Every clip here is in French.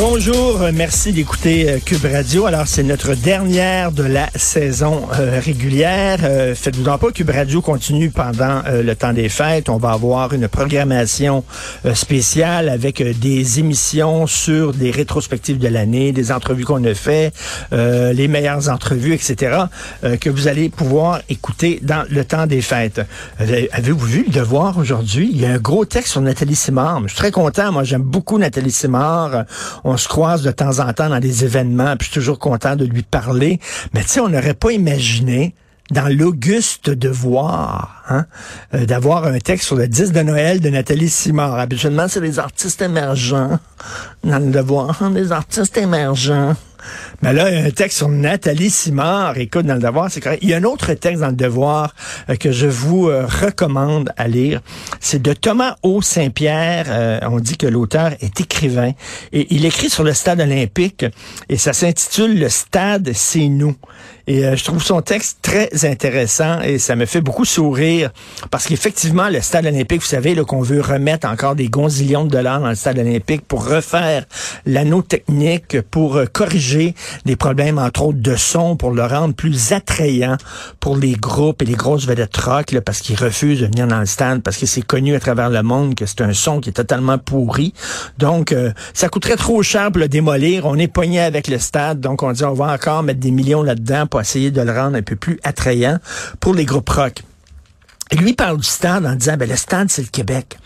Bonjour, merci d'écouter euh, Cube Radio. Alors, c'est notre dernière de la saison euh, régulière. Euh, Faites-vous en pas, Cube Radio continue pendant le temps des fêtes. On va avoir une programmation spéciale avec des émissions sur des rétrospectives de l'année, des entrevues qu'on a fait, les meilleures entrevues, etc., que vous allez pouvoir écouter dans le temps des fêtes. Avez-vous vu le devoir aujourd'hui? Il y a un gros texte sur Nathalie Simard. Je suis très content. Moi, j'aime beaucoup Nathalie Simard. On se croise de temps en temps dans des événements, puis je suis toujours content de lui parler. Mais tu sais, on n'aurait pas imaginé dans l'auguste devoir, hein, euh, d'avoir un texte sur le 10 de Noël de Nathalie Simard. Habituellement, c'est des artistes émergents dans le devoir, hein, des artistes émergents. Mais là, il y a un texte sur Nathalie Simard. Écoute, dans le Devoir, c'est correct. Il y a un autre texte dans le Devoir euh, que je vous euh, recommande à lire. C'est de Thomas O. Saint-Pierre. Euh, on dit que l'auteur est écrivain. Et il écrit sur le stade olympique et ça s'intitule Le stade, c'est nous. Et euh, je trouve son texte très intéressant et ça me fait beaucoup sourire parce qu'effectivement, le stade olympique, vous savez, qu'on veut remettre encore des gonzillions de dollars dans le stade olympique pour refaire l'anneau technique, pour euh, corriger des problèmes, entre autres, de son, pour le rendre plus attrayant pour les groupes et les grosses vedettes rock, là, parce qu'ils refusent de venir dans le stade, parce que c'est connu à travers le monde que c'est un son qui est totalement pourri. Donc, euh, ça coûterait trop cher pour le démolir. On est pogné avec le stade, donc on dit on va encore mettre des millions là-dedans pour essayer de le rendre un peu plus attrayant pour les groupes rock. Et lui parle du stade en disant, ben, le stade, c'est le Québec.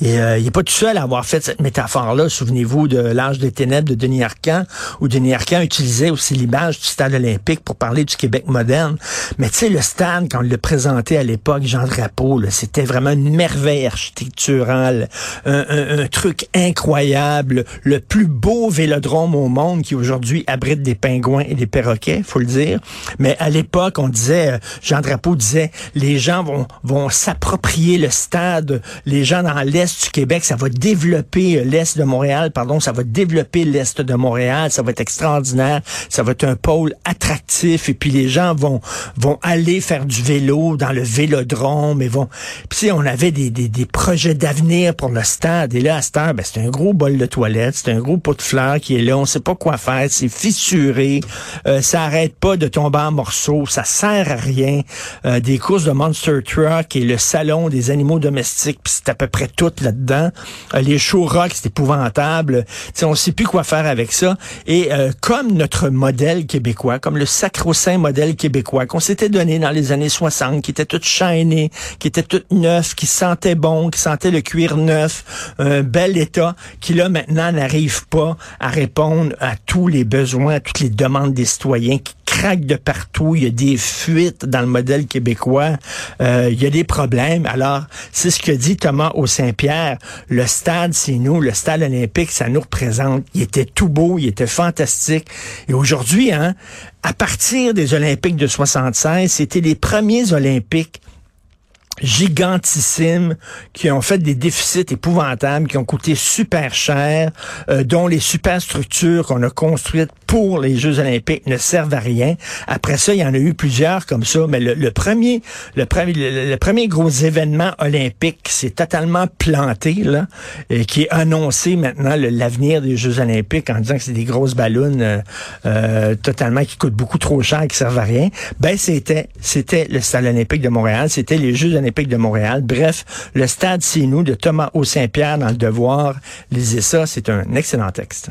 Et euh, il n'est pas tout seul à avoir fait cette métaphore-là. Souvenez-vous de l'âge des ténèbres de Denis Arcand, où Denis Arcand utilisait aussi l'image du stade olympique pour parler du Québec moderne. Mais tu sais, le stade, quand on l'a présenté à l'époque, Jean Drapeau, c'était vraiment une merveille architecturale, un, un- un truc incroyable, le plus beau vélodrome au monde qui aujourd'hui abrite des pingouins et des perroquets, faut le dire. Mais à l'époque, on disait, euh, Jean Drapeau disait, les gens vont, vont s'approprier le stade, les gens dans l'Est du Québec, ça va développer euh, l'Est de Montréal, pardon, ça va développer l'Est de Montréal, ça va être extraordinaire, ça va être un pôle attractif, et puis les gens vont, vont aller faire du vélo dans le vélodrome, et vont... Puis on avait des, des, des projets d'avenir pour le stade, et là, à cette heure, ben, c'est un gros bol de toilette, c'est un gros pot de fleurs qui est là, on sait pas quoi faire, c'est fissuré, euh, ça arrête pas de tomber en morceaux, ça sert à rien. Euh, des courses de Monster Truck et le salon des animaux domestiques, puis c'est à peu près tout là-dedans. Euh, les show rock, c'est épouvantable. Tu sais, on sait plus quoi faire avec ça. Et euh, comme notre modèle québécois, comme le sacro-saint modèle québécois qu'on s'était donné dans les années 60, qui était tout shiny, qui était tout neuf, qui sentait bon, qui sentait le cuir neuf, un bel état, qui là maintenant n'arrive pas à répondre à tous les besoins, à toutes les demandes des citoyens, craque de partout, il y a des fuites dans le modèle québécois, euh, il y a des problèmes. Alors, c'est ce que dit Thomas au Saint-Pierre. Le stade, c'est nous, le stade olympique, ça nous représente. Il était tout beau, il était fantastique. Et aujourd'hui, hein, à partir des Olympiques de 76, c'était les premiers Olympiques gigantissimes qui ont fait des déficits épouvantables, qui ont coûté super cher, euh, dont les superstructures qu'on a construites pour les Jeux olympiques ne servent à rien. Après ça, il y en a eu plusieurs comme ça, mais le, premier, le, premier, gros événement olympique, c'est totalement planté là, et qui est annoncé maintenant l'avenir des Jeux olympiques en disant que c'est des grosses ballons euh, euh, totalement qui coûtent beaucoup trop cher, qui servent à rien. Ben c'était, c'était le Stade olympique de Montréal, c'était les Jeux olympiques de Montréal. Bref, le Stade c'est nous de Thomas O Saint-Pierre dans le Devoir. Lisez ça, c'est un excellent texte.